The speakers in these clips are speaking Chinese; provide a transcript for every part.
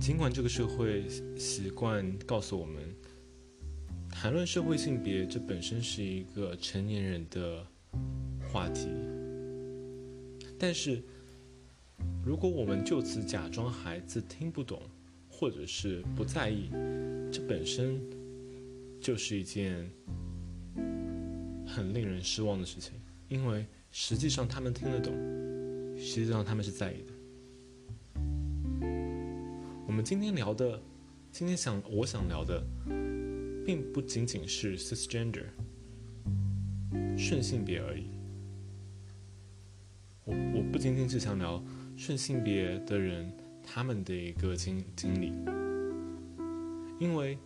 尽管这个社会习惯告诉我们，谈论社会性别这本身是一个成年人的话题，但是如果我们就此假装孩子听不懂，或者是不在意，这本身就是一件很令人失望的事情，因为实际上他们听得懂，实际上他们是在意的。我们今天聊的，今天想我想聊的，并不仅仅是 cisgender 顺性别而已。我我不仅仅是想聊顺性别的人他们的一个经经历，因为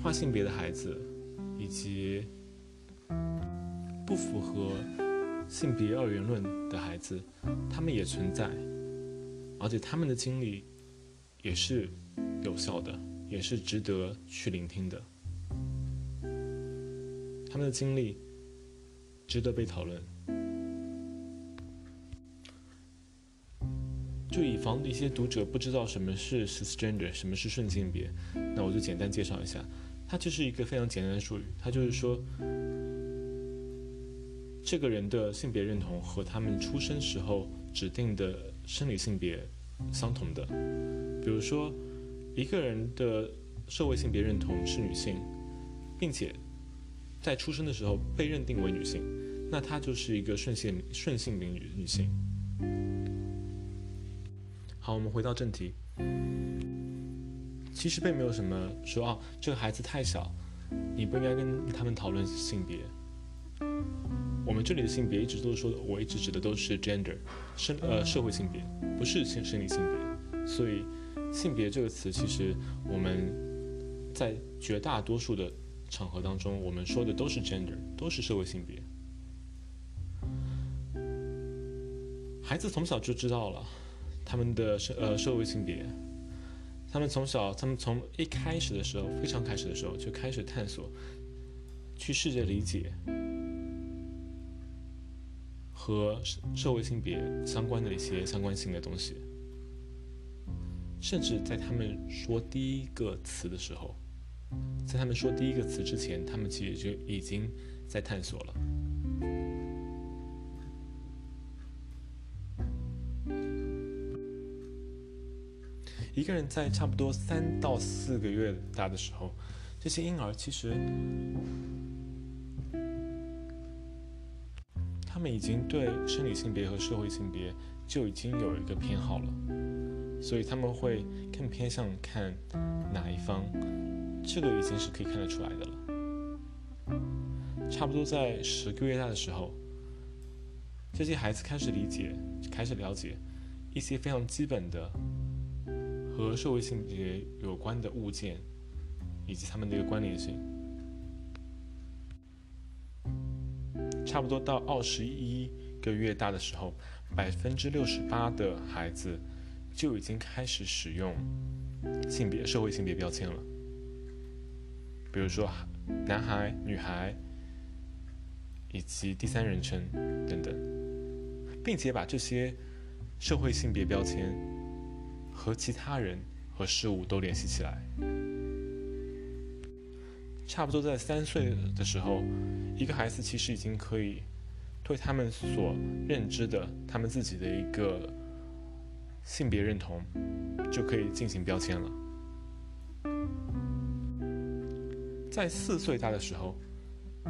跨性别的孩子以及不符合性别二元论的孩子，他们也存在，而且他们的经历。也是有效的，也是值得去聆听的。他们的经历值得被讨论。就以防一些读者不知道什么是 cisgender，什么是顺性别，那我就简单介绍一下。它就是一个非常简单的术语，它就是说，这个人的性别认同和他们出生时候指定的生理性别相同的。比如说，一个人的社会性别认同是女性，并且在出生的时候被认定为女性，那她就是一个顺性顺性别女女性。好，我们回到正题。其实并没有什么说啊，这个孩子太小，你不应该跟他们讨论性别。我们这里的性别一直都是说，我一直指的都是 gender，生呃社会性别，不是性生理性别，所以。性别这个词，其实我们在绝大多数的场合当中，我们说的都是 gender，都是社会性别。孩子从小就知道了他们的社呃社会性别，他们从小，他们从一开始的时候，非常开始的时候就开始探索，去试着理解和社会性别相关的一些相关性的东西。甚至在他们说第一个词的时候，在他们说第一个词之前，他们其实就已经在探索了。一个人在差不多三到四个月大的时候，这些婴儿其实他们已经对生理性别和社会性别就已经有一个偏好了。所以他们会更偏向看哪一方，这个已经是可以看得出来的了。差不多在十个月大的时候，这些孩子开始理解、开始了解一些非常基本的和社会性别有关的物件以及它们的一个关联性。差不多到二十一个月大的时候，百分之六十八的孩子。就已经开始使用性别、社会性别标签了，比如说男孩、女孩，以及第三人称等等，并且把这些社会性别标签和其他人和事物都联系起来。差不多在三岁的时候，一个孩子其实已经可以对他们所认知的他们自己的一个。性别认同就可以进行标签了。在四岁大的时候，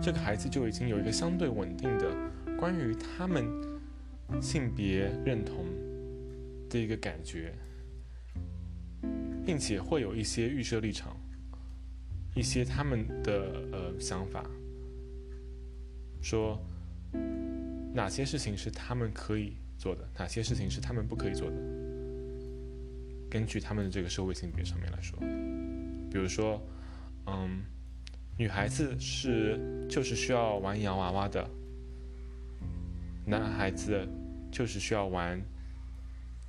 这个孩子就已经有一个相对稳定的关于他们性别认同的一个感觉，并且会有一些预设立场，一些他们的呃想法，说哪些事情是他们可以做的，哪些事情是他们不可以做的。根据他们的这个社会性别上面来说，比如说，嗯，女孩子是就是需要玩洋娃娃的，男孩子就是需要玩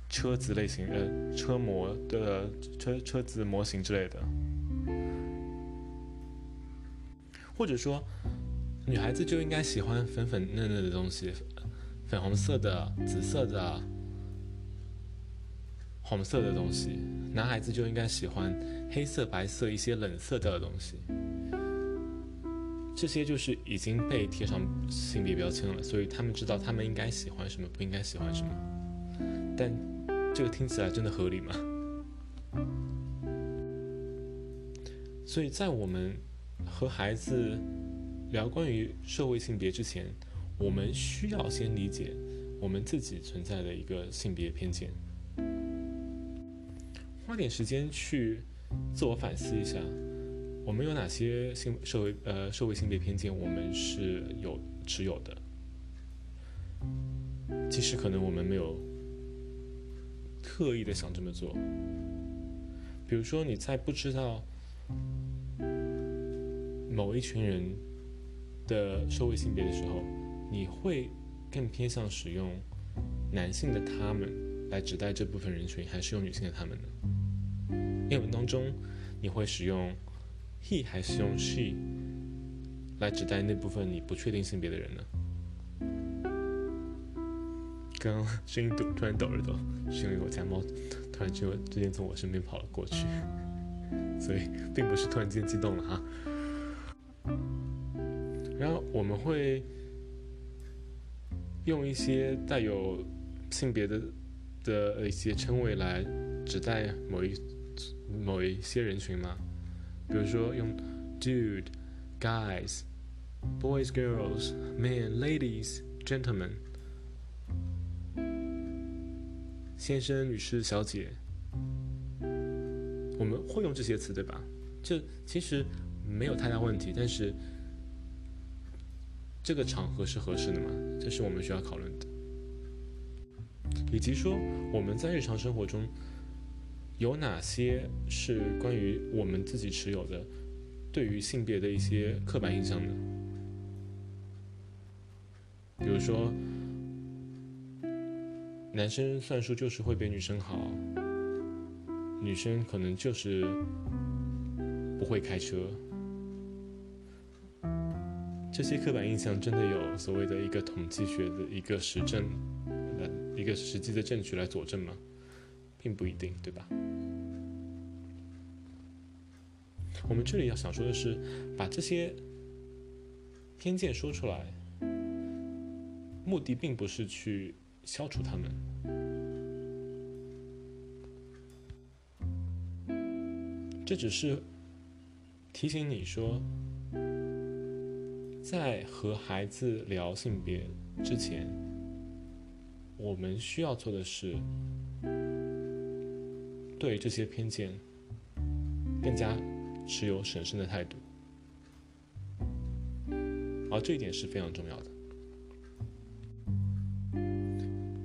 车子类型呃车模的车车子模型之类的，或者说，女孩子就应该喜欢粉粉嫩嫩的东西，粉红色的、紫色的。红色的东西，男孩子就应该喜欢黑色、白色一些冷色调的东西。这些就是已经被贴上性别标签了，所以他们知道他们应该喜欢什么，不应该喜欢什么。但这个听起来真的合理吗？所以在我们和孩子聊关于社会性别之前，我们需要先理解我们自己存在的一个性别偏见，花点时间去自我反思一下。我们有哪些性社会呃社会性别偏见？我们是有持有的，即使可能我们没有特意的想这么做。比如说你在不知道某一群人的社会性别的时候，你会更偏向使用男性的他们来指代这部分人群，还是用女性的他们呢？英文当中你会使用。he 还是用 she 来指代那部分你不确定性别的人呢？刚刚声音突突然抖了抖，是因为我家猫突然就之间从我身边跑了过去，所以并不是突然间激动了哈。然后我们会用一些带有性别的的一些称谓来指代某一某一些人群吗？比如说用 dude、guys、boys、girls、men、ladies、gentlemen、先生、女士、小姐，我们会用这些词，对吧？这其实没有太大问题，但是这个场合是合适的吗？这是我们需要讨论的，以及说我们在日常生活中。有哪些是关于我们自己持有的对于性别的一些刻板印象呢？比如说，男生算术就是会比女生好，女生可能就是不会开车。这些刻板印象真的有所谓的一个统计学的一个实证，一个实际的证据来佐证吗？并不一定，对吧？我们这里要想说的是，把这些偏见说出来，目的并不是去消除他们，这只是提醒你说，在和孩子聊性别之前，我们需要做的是。对这些偏见，更加持有审慎的态度，而这一点是非常重要的。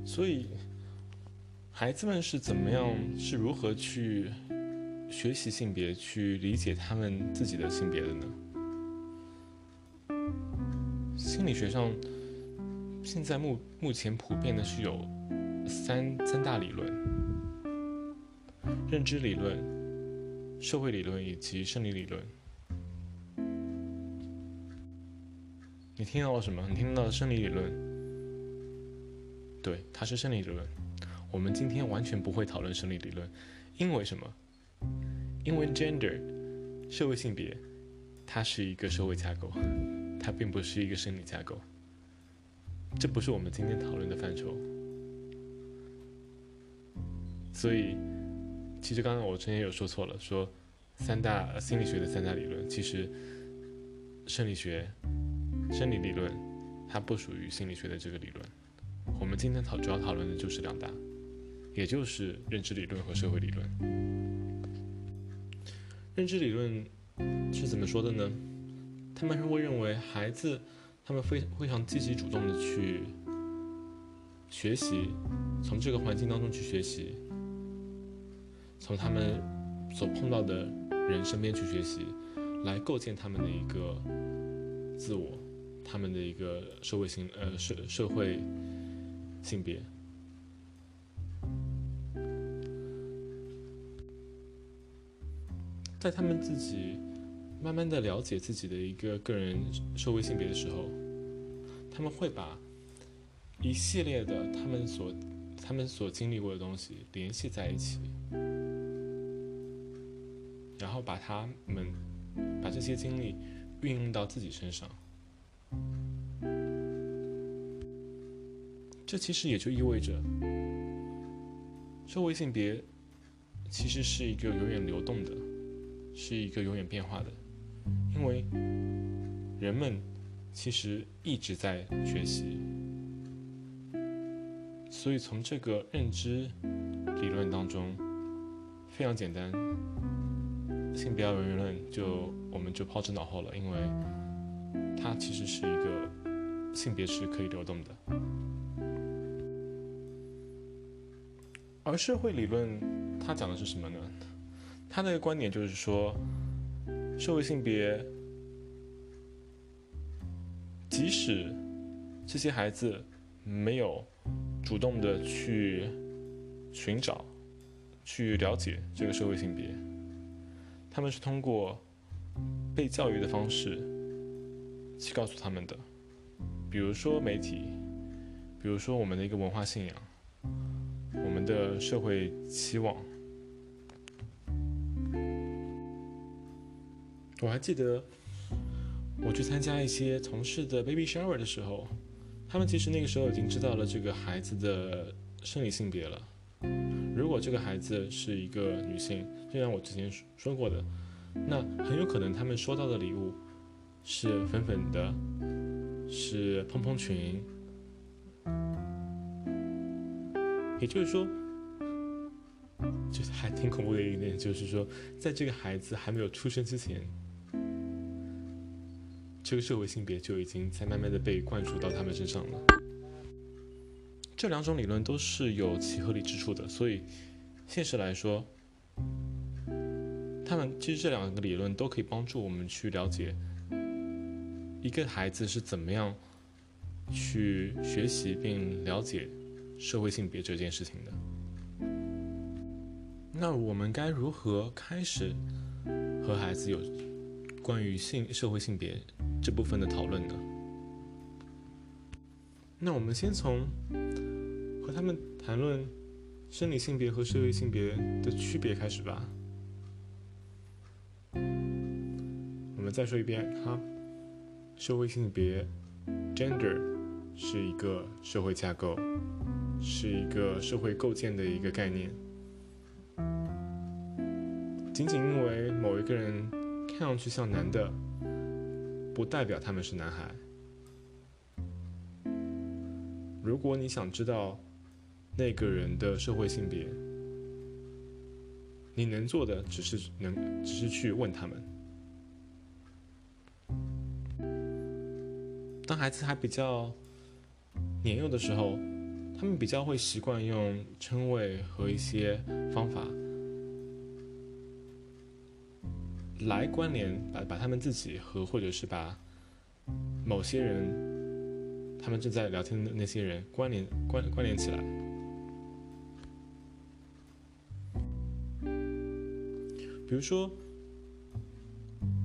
所以，孩子们是怎么样，是如何去学习性别，去理解他们自己的性别的呢？心理学上，现在目目前普遍的是有三三大理论。认知理论、社会理论以及生理理论，你听到了什么？你听到了生理理论？对，它是生理理论。我们今天完全不会讨论生理理论，因为什么？因为 gender 社会性别，它是一个社会架构，它并不是一个生理架构。这不是我们今天讨论的范畴，所以。其实刚刚我之前有说错了，说三大心理学的三大理论，其实生理学、生理理论它不属于心理学的这个理论。我们今天讨主要讨论的就是两大，也就是认知理论和社会理论。认知理论是怎么说的呢？他们会认为孩子他们非非常积极主动的去学习，从这个环境当中去学习。从他们所碰到的人身边去学习，来构建他们的一个自我，他们的一个社会性呃社社会性别，在他们自己慢慢的了解自己的一个个人社会性别的时候，他们会把一系列的他们所他们所经历过的东西联系在一起，然后把他们把这些经历运用到自己身上。这其实也就意味着，社会性别其实是一个永远流动的，是一个永远变化的，因为人们其实一直在学习。所以从这个认知理论当中，非常简单，性别二元论就我们就抛之脑后了，因为它其实是一个性别是可以流动的。而社会理论它讲的是什么呢？它的观点就是说，社会性别，即使这些孩子没有。主动的去寻找、去了解这个社会性别，他们是通过被教育的方式去告诉他们的，比如说媒体，比如说我们的一个文化信仰，我们的社会期望。我还记得我去参加一些同事的 baby shower 的时候。他们其实那个时候已经知道了这个孩子的生理性别了。如果这个孩子是一个女性，就像我之前说过的，那很有可能他们收到的礼物是粉粉的，是蓬蓬裙。也就是说，就是还挺恐怖的一点，就是说，在这个孩子还没有出生之前。这个社会性别就已经在慢慢的被灌输到他们身上了。这两种理论都是有其合理之处的，所以现实来说，他们其实这两个理论都可以帮助我们去了解一个孩子是怎么样去学习并了解社会性别这件事情的。那我们该如何开始和孩子有关于性社会性别？这部分的讨论呢？那我们先从和他们谈论生理性别和社会性别的区别开始吧。我们再说一遍哈，社会性别 （gender） 是一个社会架构，是一个社会构建的一个概念。仅仅因为某一个人看上去像男的。不代表他们是男孩。如果你想知道那个人的社会性别，你能做的只是能，只是去问他们。当孩子还比较年幼的时候，他们比较会习惯用称谓和一些方法。来关联，把把他们自己和或者是把某些人，他们正在聊天的那些人关联关关联起来。比如说，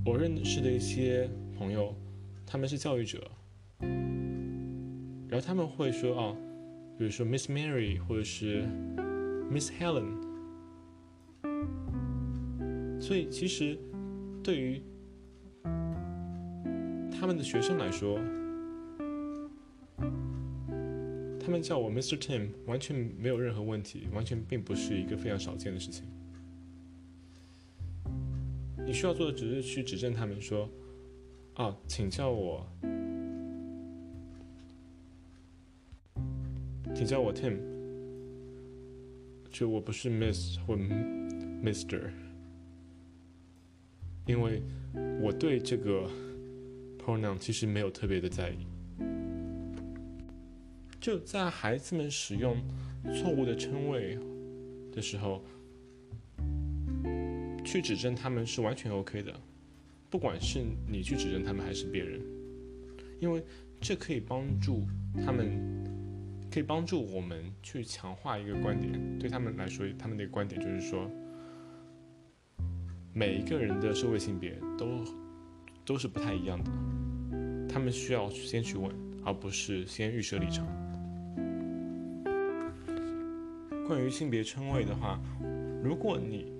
我认识的一些朋友，他们是教育者，然后他们会说啊，比如说 Miss Mary 或者是 Miss Helen，所以其实。对于他们的学生来说，他们叫我 Mr. Tim 完全没有任何问题，完全并不是一个非常少见的事情。你需要做的只是去指正他们说：“啊，请叫我，请叫我 Tim，就我不是 Miss 或 Mr。”因为我对这个 pronoun 其实没有特别的在意，就在孩子们使用错误的称谓的时候，去指证他们是完全 OK 的，不管是你去指证他们还是别人，因为这可以帮助他们，可以帮助我们去强化一个观点，对他们来说，他们的观点就是说。每一个人的社会性别都都是不太一样的，他们需要先去问，而不是先预设立场。关于性别称谓的话，如果你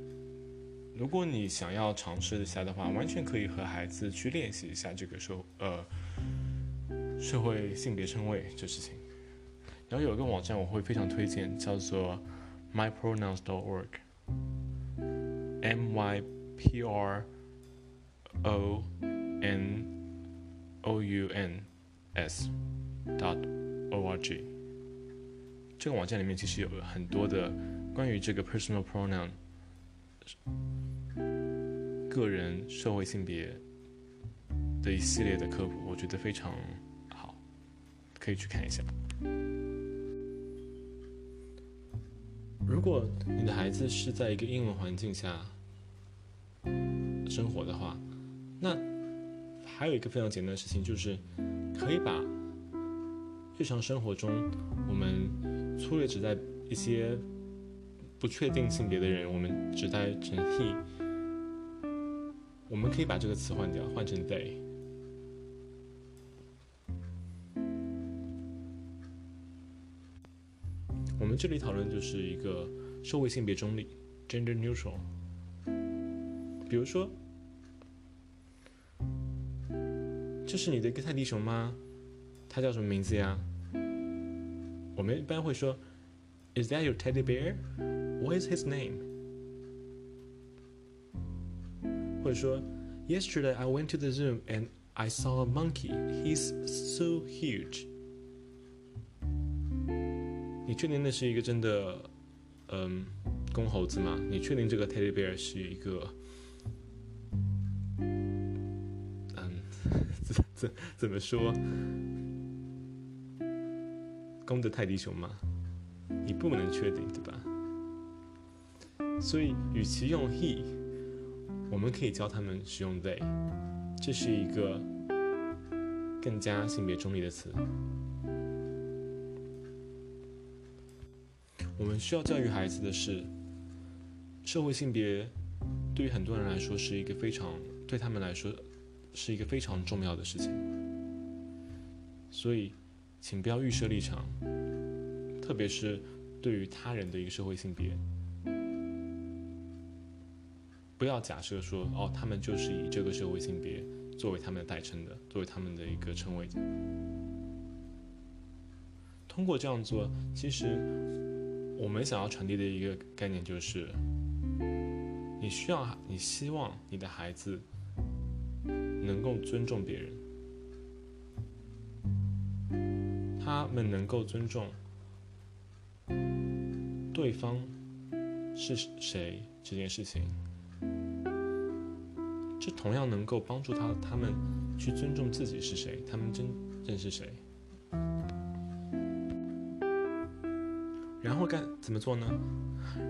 如果你想要尝试一下的话，完全可以和孩子去练习一下这个社呃社会性别称谓这事情。然后有一个网站我会非常推荐，叫做 mypronouns.org，m y p r o n o u n s dot o r g。这个网站里面其实有很多的关于这个 personal pronoun 个人社会性别的一系列的科普，我觉得非常好，可以去看一下。如果你的孩子是在一个英文环境下生活的话，那还有一个非常简单的事情，就是可以把日常生活中我们。粗略指在一些不确定性别的人，我们指代成 he。我们可以把这个词换掉，换成 they。我们这里讨论就是一个社会性别中立 （gender neutral）。比如说，这是你的一个泰迪熊吗？它叫什么名字呀？我们一般会说，Is that your teddy bear? What is his name? 或者说，Yesterday I went to the zoo and I saw a monkey. He's so huge. 你确定那是一个真的，嗯，公猴子吗？你确定这个 teddy bear 是一个，嗯，怎怎怎么说？公的泰迪熊吗？你不能确定，所以，与其用 he，我们可以教他们使用 they，这是一个更加性别中立的词。我们需要教育孩子的是，社会性别对于很多人来说是一个非常，对他们来说是一个非常重要的事情，所以。请不要预设立场，特别是对于他人的一个社会性别，不要假设说哦，他们就是以这个社会性别作为他们的代称的，作为他们的一个称谓。通过这样做，其实我们想要传递的一个概念就是，你需要，你希望你的孩子能够尊重别人。他们能够尊重对方是谁这件事情，这同样能够帮助他他们去尊重自己是谁，他们真正是谁。然后该怎么做呢？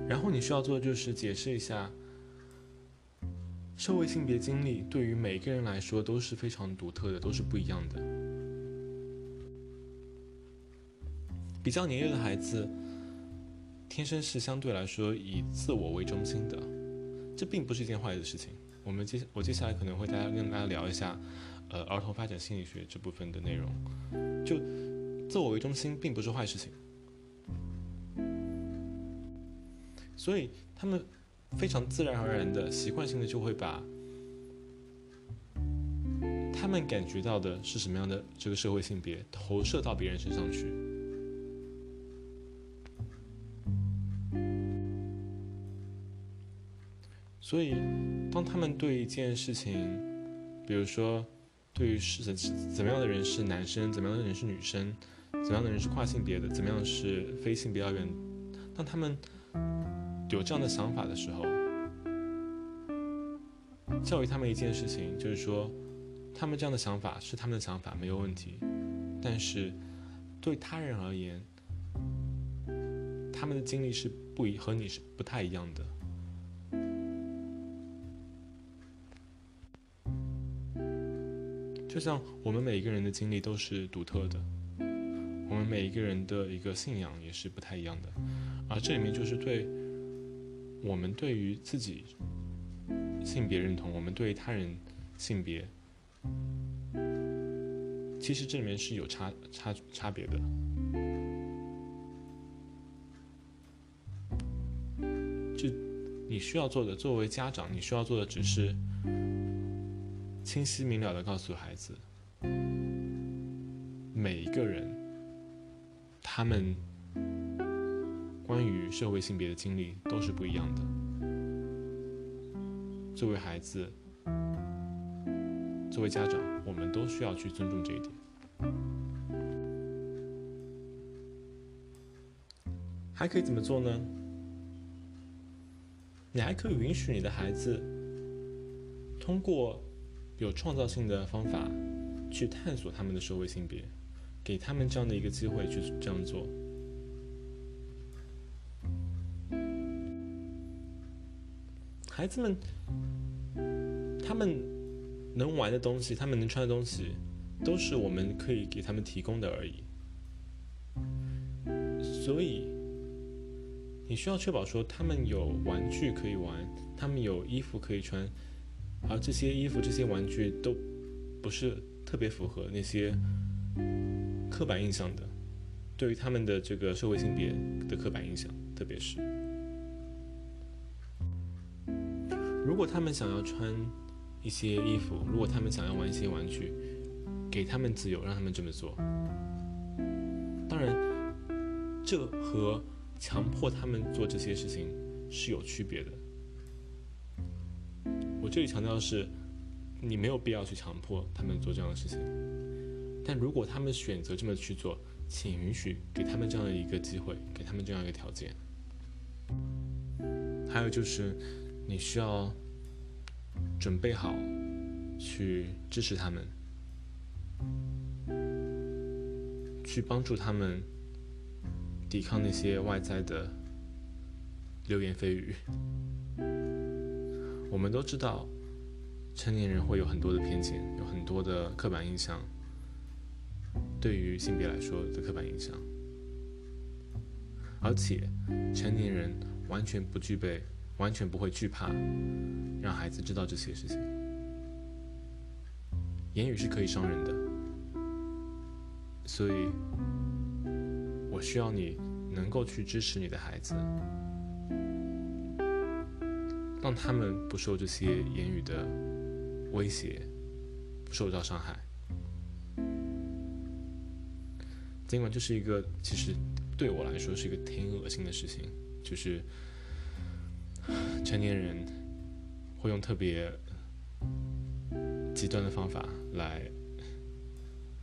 然后你需要做的就是解释一下，社会性别经历对于每个人来说都是非常独特的，都是不一样的。比较年幼的孩子，天生是相对来说以自我为中心的，这并不是一件坏的事情。我们接我接下来可能会大家跟大家聊一下，呃，儿童发展心理学这部分的内容。就自我为中心并不是坏事情，所以他们非常自然而然的习惯性的就会把他们感觉到的是什么样的这个社会性别投射到别人身上去。所以，当他们对一件事情，比如说，对于是怎么样的人是男生，怎么样的人是女生，怎么样的人是跨性别的，怎么样是非性别二元，当他们有这样的想法的时候，教育他们一件事情，就是说，他们这样的想法是他们的想法，没有问题，但是对他人而言，他们的经历是不一和你是不太一样的。就像我们每一个人的经历都是独特的，我们每一个人的一个信仰也是不太一样的，而这里面就是对我们对于自己性别认同，我们对于他人性别，其实这里面是有差差差别的。就你需要做的，作为家长，你需要做的只是清晰明了的告诉孩子，每一个人他们关于社会性别的经历都是不一样的。作为孩子，作为家长，我们都需要去尊重这一点。还可以怎么做呢？你还可以允许你的孩子通过有创造性的方法去探索他们的社会性别，给他们这样的一个机会去这样做。孩子们，他们能玩的东西，他们能穿的东西，都是我们可以给他们提供的而已。所以。你需要确保说他们有玩具可以玩，他们有衣服可以穿，而这些衣服、这些玩具都不是特别符合那些刻板印象的，对于他们的这个社会性别的刻板印象，特别是如果他们想要穿一些衣服，如果他们想要玩一些玩具，给他们自由，让他们这么做。当然，这和强迫他们做这些事情是有区别的。这里强调的是，你没有必要去强迫他们做这样的事情。但如果他们选择这么去做，请允许给他们这样的一个机会，给他们这样一个条件。还有就是，你需要准备好去支持他们，去帮助他们。抵抗那些外在的流言蜚语。我们都知道，成年人会有很多的偏见，有很多的刻板印象。对于性别来说的刻板印象，而且成年人完全不具备，完全不会惧怕让孩子知道这些事情。言语是可以伤人的，所以。我需要你能够去支持你的孩子，让他们不受这些言语的威胁，不受到伤害。尽管这是一个其实对我来说是一个挺恶心的事情，就是成年人会用特别极端的方法来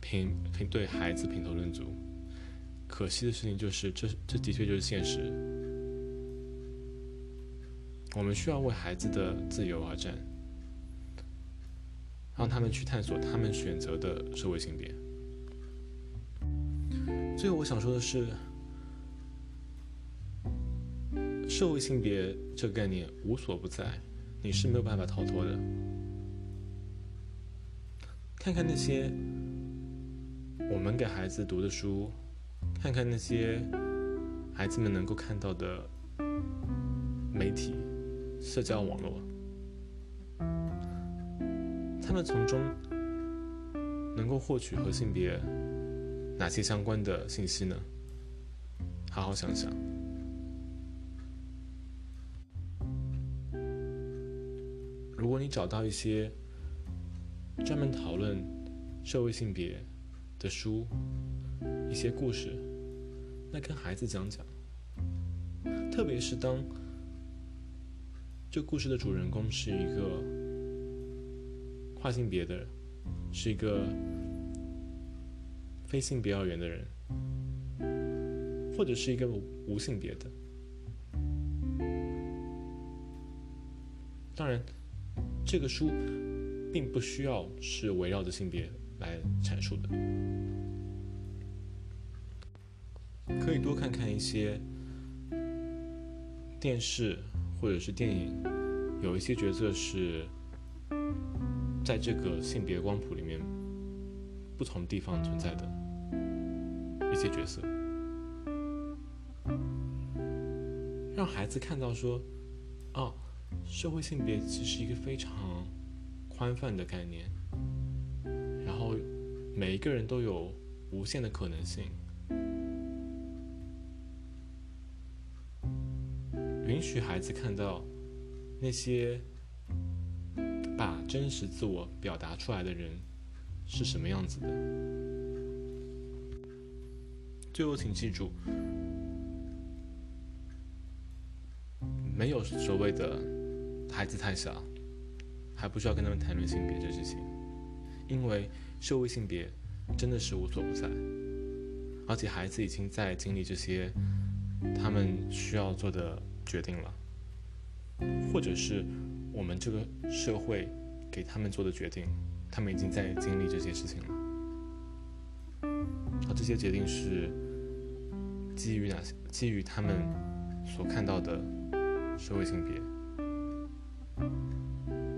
评评对孩子评头论足。可惜的事情就是，这这的确就是现实。我们需要为孩子的自由而战，让他们去探索他们选择的社会性别。最后，我想说的是，社会性别这个概念无所不在，你是没有办法逃脱的。看看那些我们给孩子读的书。看看那些孩子们能够看到的媒体、社交网络，他们从中能够获取和性别哪些相关的信息呢？好好想想。如果你找到一些专门讨论社会性别的书，一些故事。那跟孩子讲讲，特别是当这故事的主人公是一个跨性别的，是一个非性别二元的人，或者是一个无性别的。当然，这个书并不需要是围绕着性别来阐述的。可以多看看一些电视或者是电影，有一些角色是在这个性别光谱里面不同地方存在的一些角色，让孩子看到说，哦，社会性别其实是一个非常宽泛的概念，然后每一个人都有无限的可能性。许孩子看到那些把真实自我表达出来的人是什么样子的。最后，请记住，没有所谓的孩子太小，还不需要跟他们谈论性别这事情，因为社会性别真的是无所不在，而且孩子已经在经历这些他们需要做的决定了，或者是我们这个社会给他们做的决定，他们已经在经历这些事情了，而这些决定是。基于哪些？基于他们所看到的社会性别，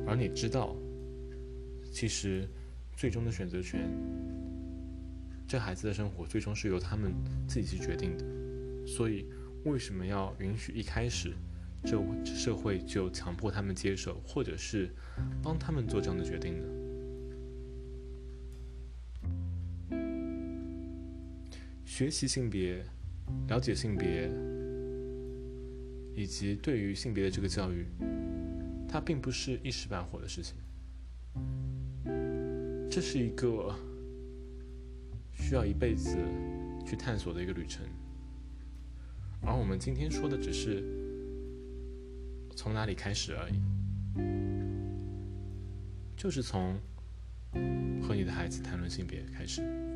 而你知道，其实最终的选择权，这孩子的生活最终是由他们自己去决定的。所以，为什么要允许一开始这社会就强迫他们接受，或者是帮他们做这样的决定呢？学习性别。了解性别，以及对于性别的这个教育，它并不是一时半会的事情，这是一个需要一辈子去探索的一个旅程。而我们今天说的只是从哪里开始而已，就是从和你的孩子谈论性别开始。